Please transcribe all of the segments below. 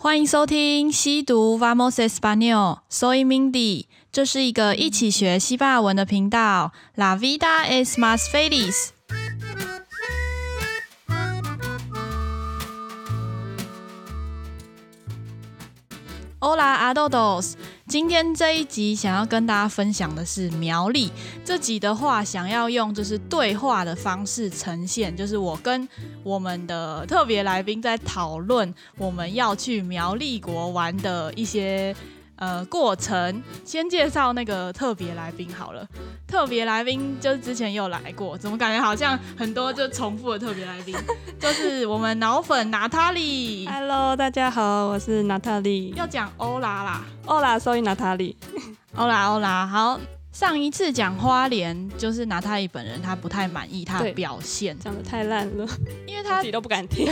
欢迎收听西读 Vamos Español，Soy Mindy，这是一个一起学西班牙文的频道。La vida es más feliz。Hola a todos。今天这一集想要跟大家分享的是苗栗。这集的话，想要用就是对话的方式呈现，就是我跟我们的特别来宾在讨论我们要去苗栗国玩的一些。呃，过程先介绍那个特别来宾好了。特别来宾就是之前有来过，怎么感觉好像很多就重复的特别来宾？就是我们脑粉娜塔莉。Hello，大家好，我是娜塔莉。要讲欧拉啦，欧拉，所以娜塔莉。欧拉，欧拉，好。上一次讲花莲，就是娜塔莉本人，他不太满意他的表现，讲的太烂了，因为他自己都不敢听。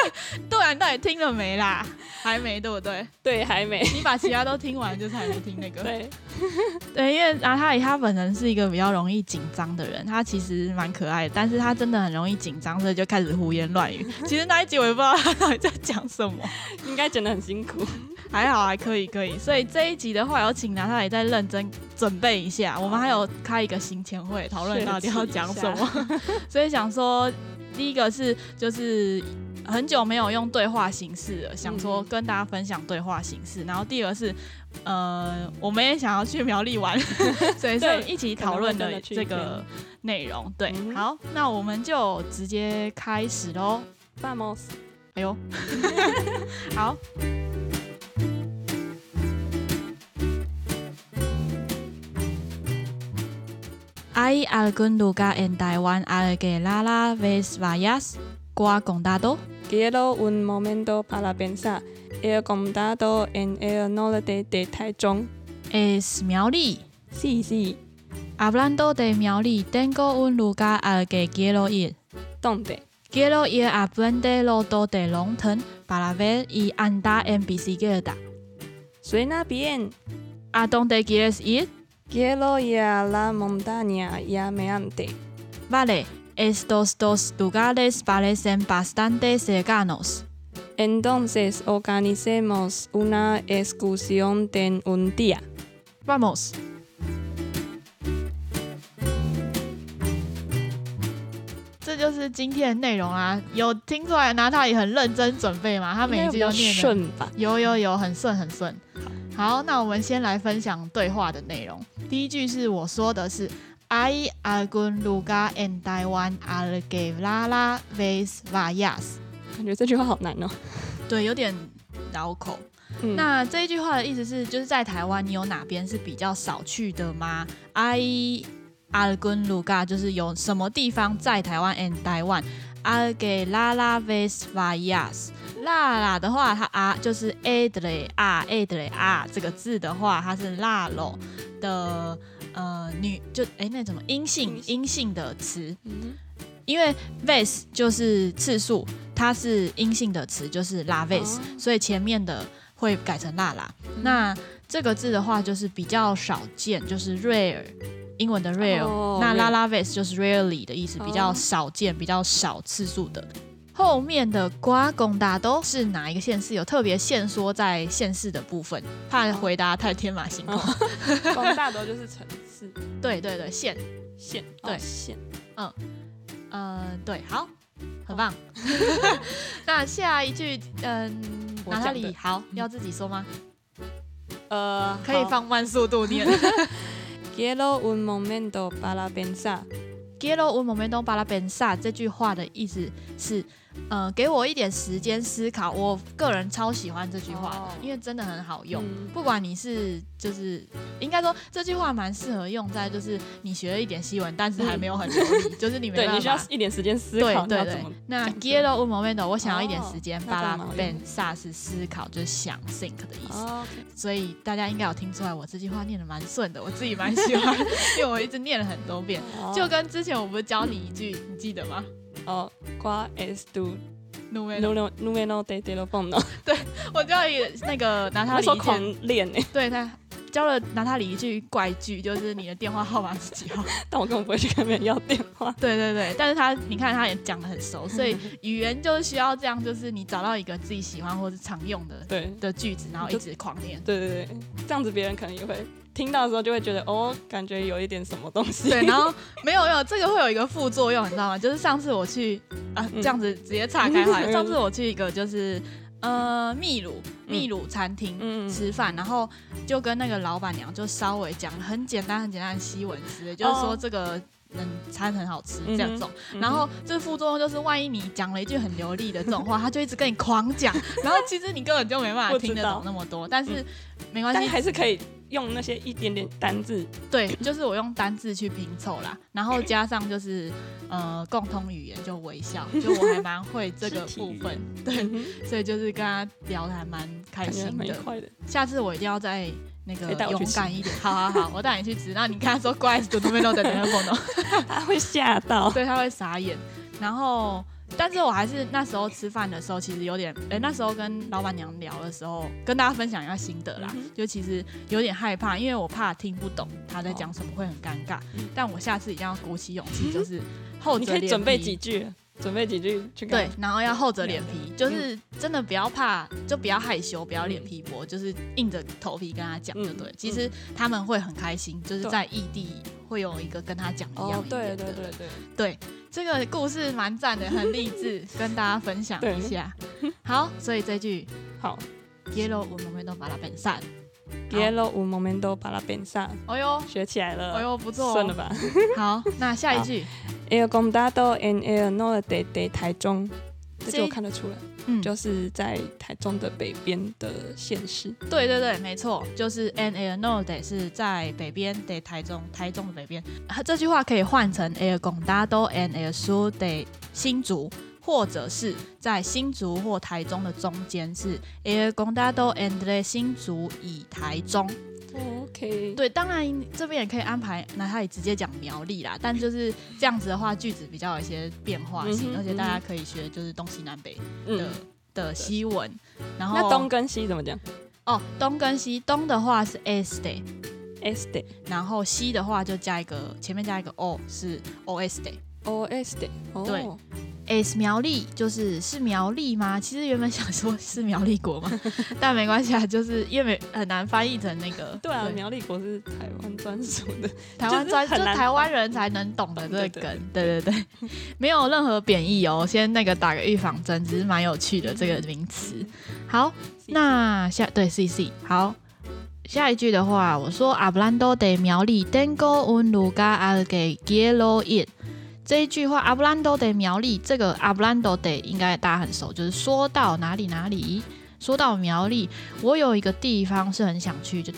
杜然，你到底听了没啦？还没，对不对？对，还没。你把其他都听完，就是还没听那个。对，对，因为娜塔莉她本人是一个比较容易紧张的人，他其实蛮可爱的，但是他真的很容易紧张，所以就开始胡言乱语。其实那一集我也不知道他到底在讲什么，应该剪得很辛苦。还好，还可以，可以。所以这一集的话，有请阿塔莉再认真准备一下。我们还有开一个行前会，讨论到底要讲什么。所以想说，第一个是就是很久没有用对话形式了，想说跟大家分享对话形式。然后第二个是，呃，我们也想要去苗栗玩，所以是一起讨论的这个内容。对，好，那我们就直接开始喽。Vamos！哎呦，好。Hay algún lugar en Taiwán al que rara vez vayas? ¿Cuál condado? Quiero un momento para pensar. El condado en el norte de Taichung. ¿Es Miaoli? Sí, sí. Hablando de Miaoli, tengo un lugar al que quiero ir. ¿Dónde? Quiero ir a Puente Loto de Longten para ver y andar en bicicleta. Suena bien. ¿A dónde quieres ir? Quiero ir a la montaña llameante. Vale, estos dos lugares parecen bastante cercanos. Entonces organicemos una excursión de un día. Vamos. 这就是今天的内容啊！有听出来，娜塔也很认真准备吗？他每一句都念得顺吧？有有有，很顺很顺。好，那我们先来分享对话的内容。第一句是我说的是 “Hay algún lugar en Taiwan al que la la vez vayas”，感觉这句话好难哦。对，有点绕口。嗯、那这一句话的意思是，就是在台湾，你有哪边是比较少去的吗？“Hay algún lugar” 就是有什么地方在台湾 en Taiwan al que la la vez vayas。辣啦的话，它啊就是 a 的嘞啊 a 的嘞啊这个字的话，它是辣咯的呃女就哎、欸、那怎么？阴性阴性。的词，嗯、因为 vez 就是次数，它是阴性的词，就是 la 哦、所以前面的会改成辣啦。嗯、那这个字的话就是比较少见，就是 rare，英文的 rare，、哦、那 la la vez 就是 rarely 的意思，比较少见，比较少次数的。后面的瓜贡大都是哪一个县市？有特别限缩在县市的部分，怕回答太天马行空。贡大都就是城市，对对对，县县对县，嗯呃对，好，很棒。那下一句，嗯，哪塔莉，好，要自己说吗？呃，可以放慢速度念。Quiero un momento para pensar. Quiero un momento para pensar 这句话的意思是。呃，给我一点时间思考。我个人超喜欢这句话的，因为真的很好用。嗯、不管你是就是，应该说这句话蛮适合用在就是你学了一点西文，但是还没有很流利，嗯、就是你没办法。对，你需要一点时间思考。对对对。那 quiero un momento，我想要一点时间。para pensar 是思考，就是想 think 的意思。哦 okay、所以大家应该有听出来，我这句话念的蛮顺的，我自己蛮喜欢，因为我一直念了很多遍。哦、就跟之前我不是教你一句，你记得吗？哦，cuál es tu número número de teléfono？对，我教你那个拿他的一句，狂练哎，对他教了娜塔莉一句怪句，就是你的电话号码是几号？但我根本不会去跟别人要电话。对对对，但是他你看他也讲的很熟，所以 语言就是需要这样，就是你找到一个自己喜欢或是常用的对的句子，然后一直狂念。对对对，这样子别人可能也会听到的时候就会觉得哦，感觉有一点什么东西。对，然后 没有没有，这个会有一个副作用，你知道吗？就是上次我去啊，这样子直接岔开话，嗯、上次我去一个就是。呃，秘鲁秘鲁餐厅吃饭，嗯、然后就跟那个老板娘就稍微讲很简单很简单的西文词，哦、就是说这个嗯餐很好吃这样种，嗯、然后这副作用就是万一你讲了一句很流利的这种话，他就一直跟你狂讲，然后其实你根本就没办法听得懂那么多，但是没关系，但还是可以。用那些一点点单字，对，就是我用单字去拼凑啦，然后加上就是呃共同语言就微笑，就我还蛮会这个部分，对，所以就是跟他聊得还蛮开心的。下次我一定要再那个勇敢一点，好好好，我带你去吃。那你看他说乖，都没有在那边 他会吓到，对，他会傻眼，然后。但是我还是那时候吃饭的时候，其实有点，哎、欸，那时候跟老板娘聊的时候，跟大家分享一下心得啦。嗯、就其实有点害怕，因为我怕听不懂他在讲什么会很尴尬。嗯、但我下次一定要鼓起勇气，就是厚着脸皮。你可以准备几句，准备几句去。对，然后要厚着脸皮，就是真的不要怕，就不要害羞，不要脸皮薄，就是硬着头皮跟他讲，就对。嗯、其实他们会很开心，就是在异地会有一个跟他讲一样一样的对对对对？对这个故事蛮赞的很励志跟大家分享一下。好所以这句好。Yellow 我们都把它变散。Yellow 我们都把它变散。哎呦。学起来了。哎呦不错算了吧？好那下一句。aero and aero day day 台中这我看得出来。嗯，就是在台中的北边的县市。对对对，没错，就是 en el norte 是在北边的台中，台中的北边。这句话可以换成 el condado en el sur de 新竹，或者是在新竹或台中的中间是 el condado entre 新竹以台中。OK，对，当然这边也可以安排，那他也直接讲苗栗啦。但就是这样子的话，句子比较有一些变化性，嗯、而且大家可以学就是东西南北的、嗯、的西文。然后那东跟西怎么讲？哦，东跟西，东的话是 este，este，然后西的话就加一个前面加一个 o 是 oeste，oeste，对。Es 苗栗就是是苗栗吗？其实原本想说是苗栗国嘛，但没关系啊，就是因为很难翻译成那个。对啊，对苗栗国是台湾专属的，台湾专就台湾人才能懂的这个梗。对对对，没有任何贬义哦，先那个打个预防针，只是蛮有趣的这个名词。好，那下对 C C 好，下一句的话，我说 Hablando de 苗栗，Tengo un lugar al que quiero ir。这一句话，hablando de 苗栗，这个 hablando de 应该大家很熟，就是说到哪里哪里，说到苗栗，我有一个地方是很想去，就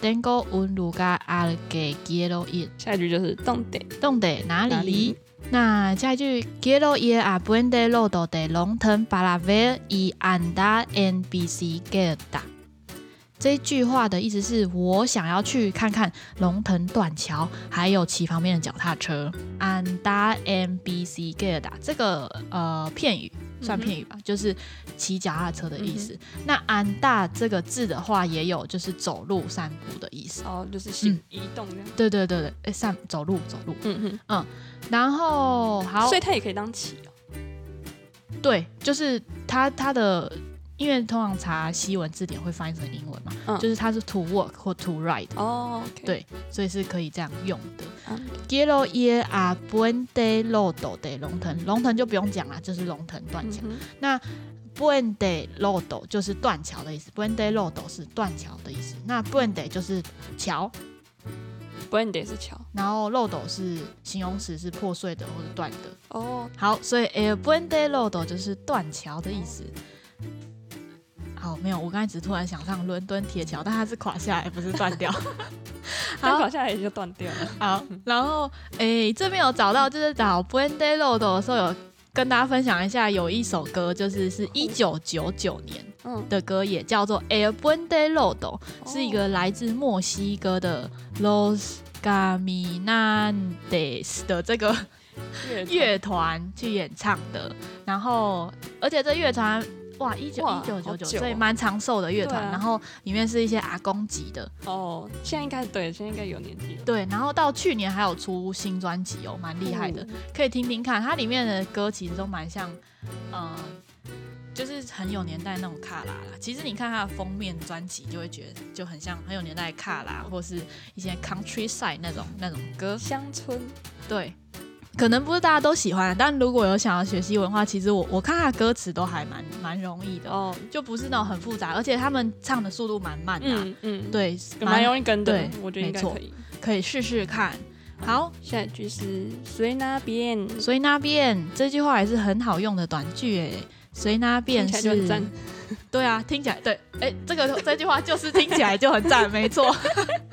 ir。下一句就是 donde，donde 哪里？哪里？那下一句 quiero ir a Puente Lodo de Longton Balaver y andar en bicicleta。这一句话的意思是我想要去看看龙腾断桥，还有骑旁边的脚踏车。Andar en bicicleta 这个呃片语算片语吧，嗯、就是骑脚踏车的意思。嗯、那 andar 这个字的话，也有就是走路散步的意思。哦，就是行移动这样。对对对对，哎，散走路走路。嗯嗯嗯，然后好，所以它也可以当骑哦。对，就是它它的。因为通常查西文字典会翻译成英文嘛，嗯、就是它是 to work 或 to ride 哦，okay、对，所以是可以这样用的。Quiero ir a Puente Roto de Longton，龙腾就不用讲了，就是龙腾断桥。嗯、那 buen de lodo 就是断桥的意思，buen de lodo 是断桥的意思。那 buen de 就是桥，Puente 是桥，然后 Roto 是形容词，是破碎的或者断的。哦，好，所以 El Puente Roto 就是断桥的意思。好，没有，我刚才只是突然想上伦敦铁桥，但它是垮下来，不是断掉。它，垮下来也就断掉了。好，然后诶，这边有找到，就是找 Puente Roto 的时候，有跟大家分享一下，有一首歌，就是是一九九九年的歌，也叫做 El Puente Roto，是一个来自墨西哥的 Los Caminantes 的这个乐团去演唱的。然后，而且这乐团。哇，一九一九九九，所以蛮长寿的乐团。啊、然后里面是一些阿公级的。哦，现在应该对，现在应该有年纪了。对，然后到去年还有出新专辑哦，蛮厉害的，嗯、可以听听看。它里面的歌其实都蛮像，嗯、呃，就是很有年代那种卡拉啦。其实你看它的封面专辑，就会觉得就很像很有年代的卡拉，或是一些 countryside 那种那种歌，乡村。对。可能不是大家都喜欢，但如果有想要学习文的话，其实我我看他歌词都还蛮蛮容易的哦，就不是那种很复杂，而且他们唱的速度蛮慢的，嗯嗯，对，蛮容易跟的，对，我觉得应该可以，可以试试看。好，下一句是随那便，随那便，这句话也是很好用的短句诶，随那便是，对啊，听起来对，哎，这个这句话就是听起来就很赞，没错，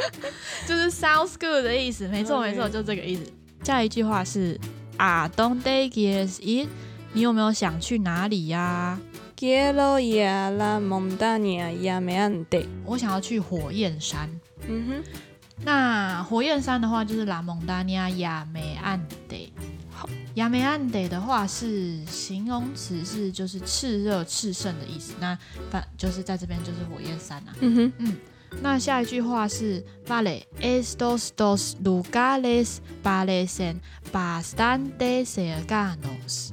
就是 sounds good 的意思，没错没错，就这个意思。下一句话是啊，Don't they guess it？你有没有想去哪里呀？Quiero ir a la montaña llameante。我想要去火焰山。嗯哼，那火焰山的话就是 La montaña llameante。好，llameante 的话是形容词，是就是炽热、炽盛的意思。那反就是在这边就是火焰山啊。嗯哼，嗯。那下一句话是 Vale estos dos lugares parecen bastante cercanos。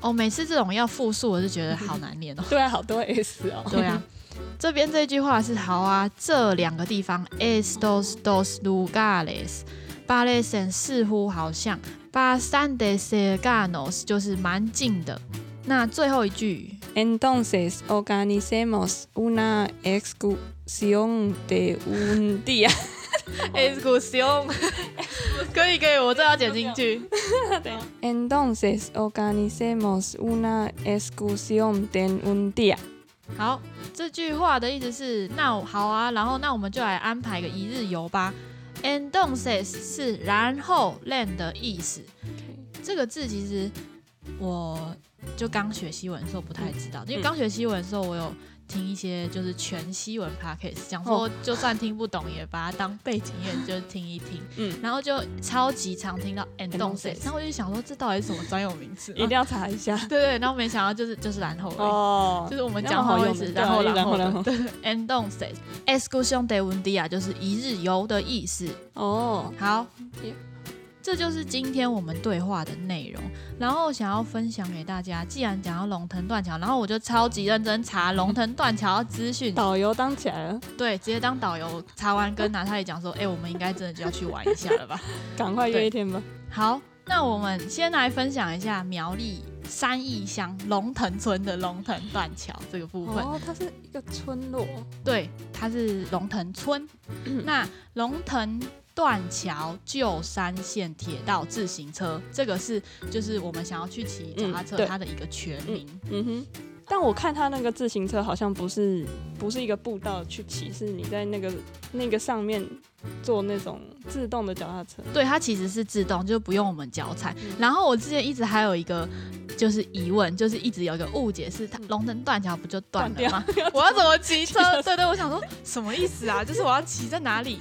哦，每次这种要复述，我就觉得好难念哦。对啊，好多 s 哦。对啊，这边这句话是好啊，这两个地方 estos dos lugares parecen 似乎好像 bastante cercanos 就是蛮近的。那最后一句。Entonces organizemos una excursión de un día。excursión，可以可以，我这要剪进去。Entonces organicemos una excursión de un día。好，这句话的意思是，那好啊，然后那我们就来安排个一日游吧。Entonces 是然后的意思。这个字其实我。就刚学西文的时候不太知道，因为刚学西文的时候，我有听一些就是全西文 podcast，讲说就算听不懂也把它当背景音乐就听一听，嗯，然后就超级常听到 entonces，然后我就想说这到底是什么专有名词，一定要查一下，对对，然后没想到就是就是然后哦，就是我们讲好意思，然后然后然后对，entonces，excursión de un día 就是一日游的意思，哦，好。这就是今天我们对话的内容，然后想要分享给大家。既然讲到龙腾断桥，然后我就超级认真查龙腾断桥的资讯，导游当起来了。对，直接当导游。查完跟拿他也讲说：“哎、欸，我们应该真的就要去玩一下了吧？赶快约一天吧。”好，那我们先来分享一下苗栗三义乡龙腾村的龙腾断桥这个部分。哦，它是一个村落。对，它是龙腾村。那龙腾。断桥旧山线铁道自行车，这个是就是我们想要去骑脚踏车，它的一个全名。嗯，嗯哼，但我看它那个自行车好像不是不是一个步道去骑，是你在那个那个上面做那种自动的脚踏车。对，它其实是自动，就不用我们脚踩。嗯、然后我之前一直还有一个就是疑问，就是一直有一个误解，是它龙腾断桥不就断了吗？我要怎么骑车？对，对对，我想说什么意思啊？就是我要骑在哪里？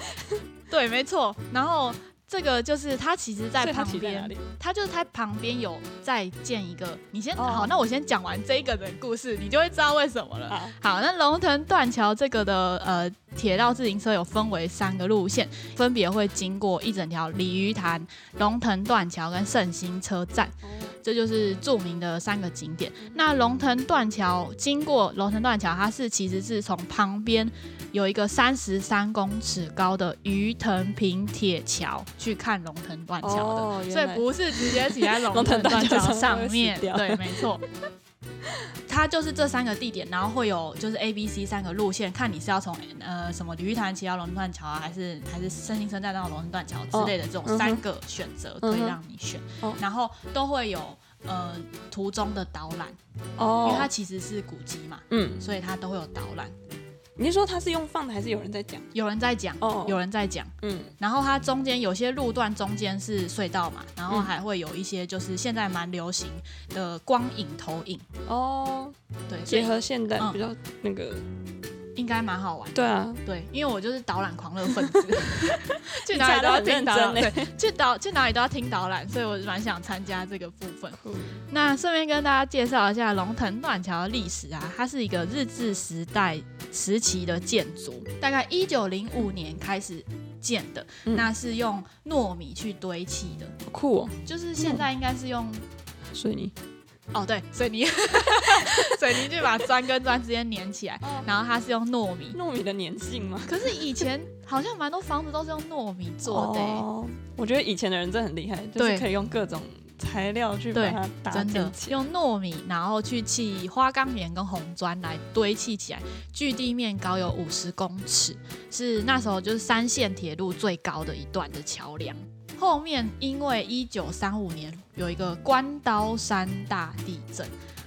对，没错。然后这个就是它，其实在旁边，它就是它旁边有再建一个。你先、oh. 好，那我先讲完这个的故事，你就会知道为什么了。好，好，那龙腾断桥这个的呃铁道自行车有分为三个路线，分别会经过一整条鲤鱼潭、龙腾断桥跟胜兴车站。这就是著名的三个景点。那龙腾断桥经过龙腾断桥，它是其实是从旁边有一个三十三公尺高的鱼藤平铁桥去看龙腾断桥的，哦、所以不是直接挤在龙腾断桥上面。对，没错。它就是这三个地点，然后会有就是 A、B、C 三个路线，看你是要从呃什么鲤鱼潭骑到龙腾断桥啊，还是还是胜兴车站到龙腾断桥之类的这种三个选择可以让你选，然后都会有呃途中的导览哦，因为它其实是古迹嘛，嗯，所以它都会有导览。你是说他是用放的，还是有人在讲？有人在讲哦，有人在讲。嗯，然后它中间有些路段中间是隧道嘛，然后还会有一些就是现在蛮流行的光影投影哦，对，结合现代比较那个应该蛮好玩。对啊，对，因为我就是导览狂热分子，去哪里都要听导览，对，去导去哪里都要听导览，所以我蛮想参加这个部分。嗯、那顺便跟大家介绍一下龙腾断桥的历史啊，它是一个日治时代时期的建筑，大概一九零五年开始建的，嗯、那是用糯米去堆砌的，酷哦，就是现在应该是用水泥。哦，对，水泥，水泥就把砖跟砖之间粘起来，哦、然后它是用糯米，糯米的粘性吗？可是以前好像蛮多房子都是用糯米做的。哦，我觉得以前的人真的很厉害，就是可以用各种材料去把它搭建起来，用糯米，然后去砌花岗岩跟红砖来堆砌起来，距地面高有五十公尺，是那时候就是三线铁路最高的一段的桥梁。后面因为一九三五年有一个关刀山大地震，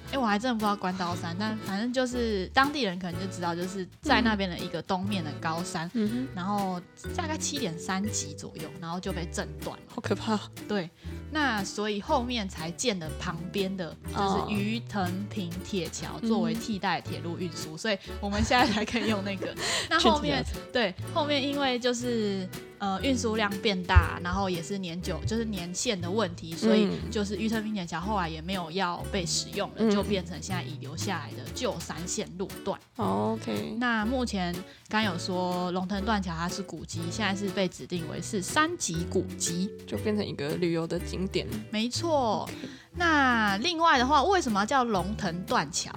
哎、欸，我还真的不知道关刀山，但反正就是当地人可能就知道，就是在那边的一个东面的高山，嗯、然后大概七点三级左右，然后就被震断了，好可怕。对，那所以后面才建的旁边的就是鱼藤坪铁桥作为替代铁路运输，所以我们现在才可以用那个。那后面对，后面因为就是。呃，运输量变大，然后也是年久，就是年限的问题，所以就是鱼藤坪铁桥后来也没有要被使用了，嗯、就变成现在遗留下来的旧三线路段。哦、OK，那目前刚有说龙腾断桥它是古迹，现在是被指定为是三级古迹，就变成一个旅游的景点。没错。那另外的话，为什么叫龙腾断桥？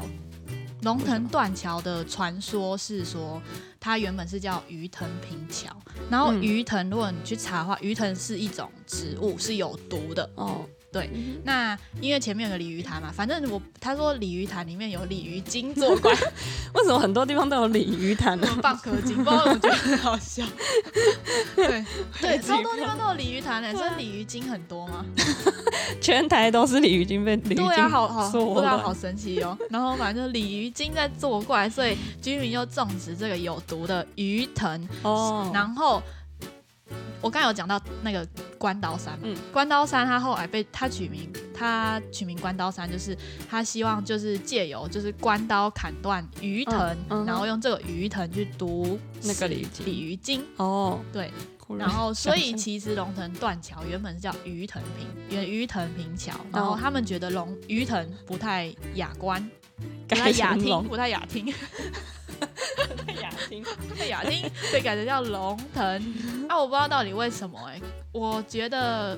龙腾断桥的传说是说，它原本是叫鱼藤平桥，然后鱼藤，如果你去查的话，鱼藤是一种植物，是有毒的。哦。对，那因为前面有个鲤鱼潭嘛，反正我他说鲤鱼潭里面有鲤鱼精作怪，为什么很多地方都有鲤鱼潭呢？蚌壳精，不知道我觉得很好笑。对 对，超多地方都有鲤鱼潭呢，所以鲤鱼精很多吗？全台都是鲤鱼精被鲤鱼精，对啊，好好，不知道好神奇哦。然后反正鲤鱼精在作怪，所以居民又种植这个有毒的鱼藤哦，然后。我刚有讲到那个关刀山，嗯，关刀山他后来被他取名，他取名关刀山，就是他希望就是借由就是关刀砍断鱼藤，嗯嗯、然后用这个鱼藤去毒那个鲤鱼鲤鱼精哦，对，然后所以其实龙腾断桥原本是叫鱼藤坪，原鱼藤坪桥，然后他们觉得龙鱼藤不太雅观，不太雅听，不太雅听。太雅听，太雅听，所以改成叫龙腾。啊，我不知道到底为什么哎、欸。我觉得，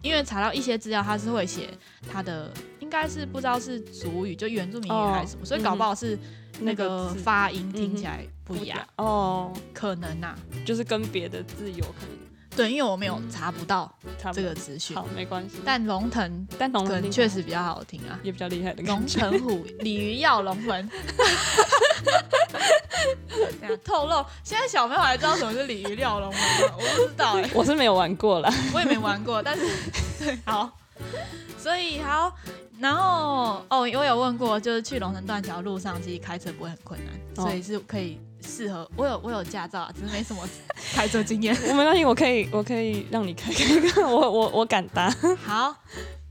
因为查到一些资料，他是会写他的，应该是不知道是主语，就原住民语还是什么，哦、所以搞不好是那个发音听起来不一样哦，可能呐、啊，就是跟别的字有可能。对，因为我没有查不到这个资讯。好，没关系。但龙腾，但龙腾确实比较好听啊，也比较厉害的。龙腾虎，鲤鱼跃龙门。透露，现在小朋友还知道什么是鲤鱼跃龙门吗？我不知道哎、欸，我是没有玩过啦，我也没玩过。但是，对，好，所以好，然后哦，我有问过，就是去龙城断桥路上，其实开车不会很困难，哦、所以是可以适合。我有我有驾照啊，只是没什么 开车经验。我没关系，我可以我可以让你开 开，我我我敢搭。好。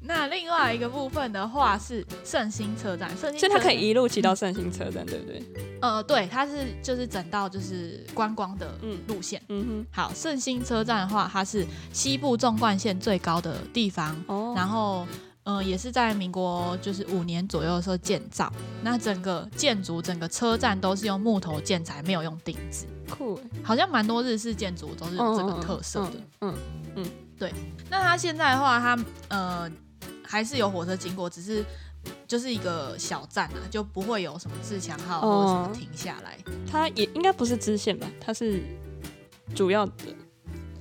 那另外一个部分的话是圣心车站，圣心，所以它可以一路骑到圣心车站，嗯、对不对？呃，对，它是就是整道就是观光的路线。嗯，嗯哼。好，圣心车站的话，它是西部纵贯线最高的地方，哦、然后呃也是在民国就是五年左右的时候建造。那整个建筑整个车站都是用木头建材，没有用钉子。酷耶，好像蛮多日式建筑都是有这个特色的。嗯嗯，嗯，嗯，对。那它现在的话，它呃。还是有火车经过，只是就是一个小站啊，就不会有什么自强号或者什么停下来。哦、它也应该不是支线吧？它是主要的。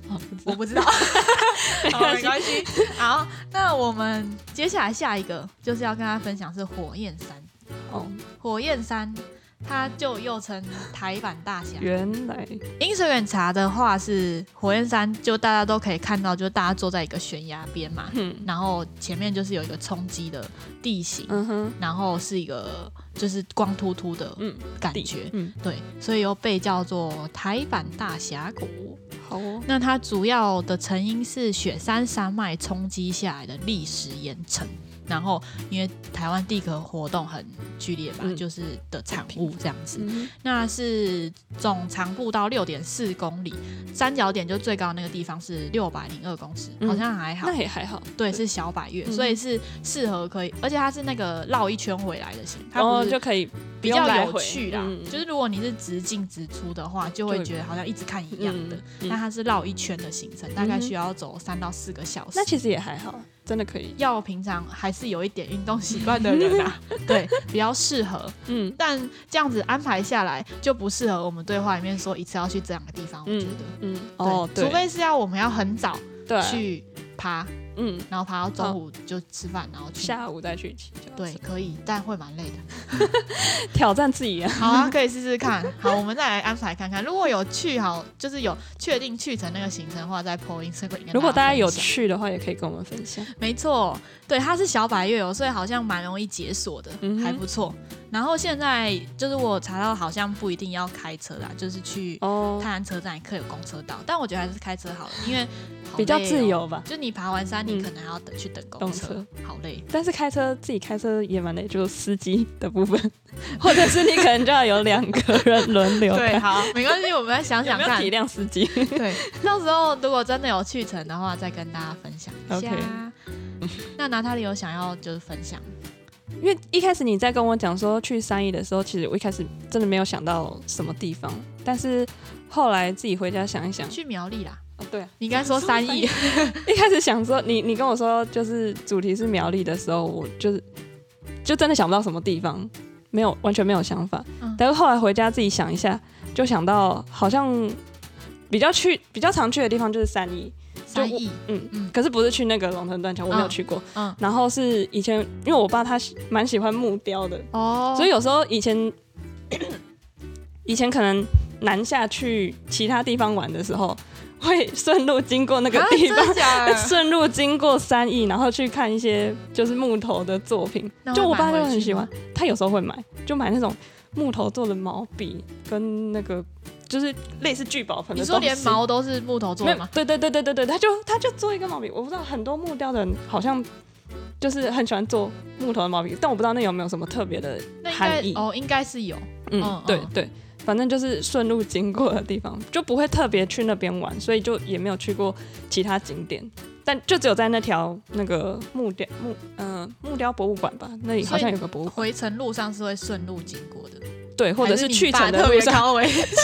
哦、我不知道，没关系。好，那我们接下来下一个就是要跟大家分享是火焰山。哦，火焰山。它就又称台版大峡。原来，Instagram 查的话是火焰山，就大家都可以看到，就大家坐在一个悬崖边嘛，嗯、然后前面就是有一个冲击的地形，嗯、哼然后是一个就是光秃秃的感觉，嗯，对，所以又被叫做台版大峡谷。好哦，那它主要的成因是雪山山脉冲击下来的历史岩层。然后，因为台湾地壳活动很剧烈吧，嗯、就是的产物这样子。嗯、那是总长步到六点四公里，三角点就最高那个地方是六百零二公尺，嗯、好像还好。那也还好。对，是小百月，嗯、所以是适合可以，而且它是那个绕一圈回来的型，它不是就可以比较有趣啦。嗯、就是如果你是直进直出的话，就会觉得好像一直看一样的。那、它是绕一圈的行程，大概需要走三到四个小时。那其实也还好。真的可以，要平常还是有一点运动习惯的人啊，对，比较适合。嗯，但这样子安排下来就不适合我们对话里面说一次要去这两个地方。我觉得，嗯，对哦，对，除非是要我们要很早去爬。嗯，然后爬到中午就吃饭，然后下午再去骑。对，可以，但会蛮累的。挑战自己啊！好啊，可以试试看。好，我们再来安排看看。如果有去好，就是有确定去成那个行程的话，再 po Instagram。如果大家有去的话，也可以跟我们分享。没错，对，它是小百岳哦，所以好像蛮容易解锁的，还不错。然后现在就是我查到，好像不一定要开车啦，就是去泰安车站也可以有公车到，但我觉得还是开车好了，因为、喔、比较自由吧。就你爬完山，你可能还要等去等公车，嗯、好累。但是开车自己开车也蛮累，就是司机的部分，或者是你可能就要有两个人轮流。对，好，没关系，我们来想 想看，体谅司机。对，到时候如果真的有去程的话，再跟大家分享一下。那娜塔莉有想要就是分享？因为一开始你在跟我讲说去三义的时候，其实我一开始真的没有想到什么地方，但是后来自己回家想一想，去苗栗啦。哦，对，你刚才说三义，一开始想说你你跟我说就是主题是苗栗的时候，我就是就真的想不到什么地方，没有完全没有想法。嗯，但是后来回家自己想一下，就想到好像比较去比较常去的地方就是三义。三义，嗯嗯，可是不是去那个龙腾断桥，我没有去过。嗯，然后是以前，因为我爸他蛮喜欢木雕的哦，所以有时候以前以前可能南下去其他地方玩的时候，会顺路经过那个地方，顺路经过三义，然后去看一些就是木头的作品。就我爸就很喜欢，他有时候会买，就买那种木头做的毛笔跟那个。就是类似聚宝盆你说连毛都是木头做的吗？对对对对对对，他就他就做一个毛笔，我不知道很多木雕的人好像就是很喜欢做木头的毛笔，但我不知道那有没有什么特别的含义哦，应该是有，嗯，嗯对对，反正就是顺路经过的地方，就不会特别去那边玩，所以就也没有去过其他景点，但就只有在那条那个木雕木嗯、呃、木雕博物馆吧，那里好像有个博物馆，回程路上是会顺路经过的。对，或者是去程的路上，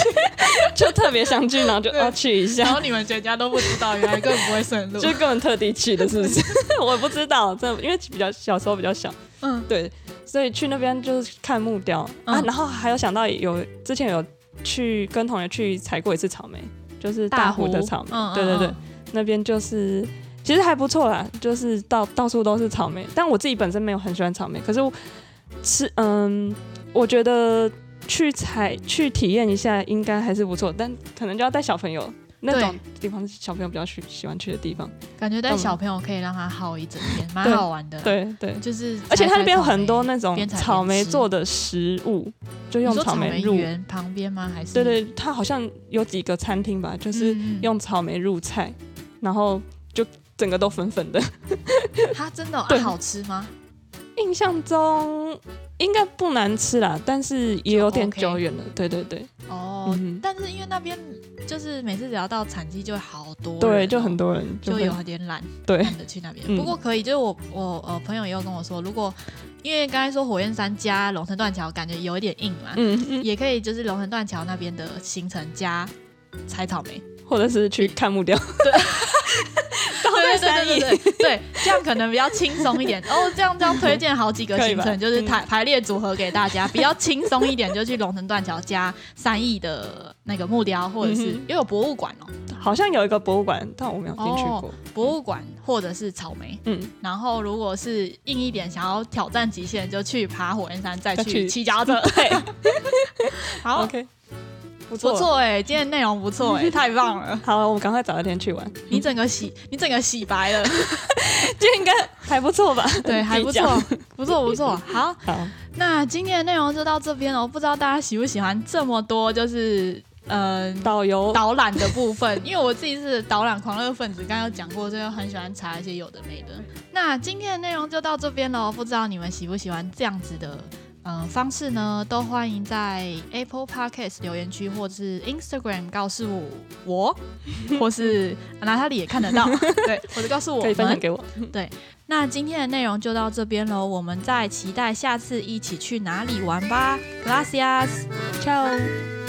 就特别想去，然后就要 去一下。然后你们全家都不知道，原来根本不会顺路，就根本特地去的，是不是？我不知道，这因为比较小时候比较小，嗯，对，所以去那边就是看木雕。啊。然后还有想到有之前有去跟同学去采过一次草莓，就是大湖的草莓，对对对，那边就是其实还不错啦，就是到到处都是草莓。但我自己本身没有很喜欢草莓，可是吃嗯，我觉得。去采去体验一下，应该还是不错，但可能就要带小朋友那种地方，小朋友比较去喜欢去的地方。感觉带小朋友可以让他耗一整天，蛮好玩的。对对，就是而且它那边有很多那种草莓做的食物，就用草莓入园旁边吗？还是对对，它好像有几个餐厅吧，就是用草莓入菜，然后就整个都粉粉的。它真的对好吃吗？印象中应该不难吃啦，但是也有点久远了。OK、对对对。哦，嗯、但是因为那边就是每次只要到产季就好多人，对，就很多人就，就有点懒，对，懒得去那边。嗯、不过可以，就是我我呃朋友也有跟我说，如果因为刚才说火焰山加龙城断桥感觉有一点硬嘛，嗯嗯，也可以就是龙城断桥那边的行程加采草莓，或者是去看木雕。对。对对对对对，对，这样可能比较轻松一点。哦。这样这样推荐好几个行程，就是排排列组合给大家，比较轻松一点，就去龙城断桥加三义的那个木雕，或者是也有博物馆哦，好像有一个博物馆，但我没有进去过。博物馆或者是草莓，嗯，然后如果是硬一点，想要挑战极限，就去爬火焰山，再去骑脚踏车。对，好，OK。不错不错哎，今天内容不错哎，太棒了。好，我们赶快找一天去玩。你整个洗，你整个洗白了，今天应该还不错吧？对，还不错，不错不错。好，好，那今天的内容就到这边了。我不知道大家喜不喜欢这么多，就是。嗯，导游导览的部分，因为我自己是导览狂热分子，刚刚有讲过，所以很喜欢查一些有的没的。那今天的内容就到这边了，不知道你们喜不喜欢这样子的呃方式呢？都欢迎在 Apple Podcast 留言区，或者是 Instagram 告诉我，或是娜塔莉也看得到，对，或者告诉我，可以分享给我。对，那今天的内容就到这边喽，我们再期待下次一起去哪里玩吧。Gracias，ciao。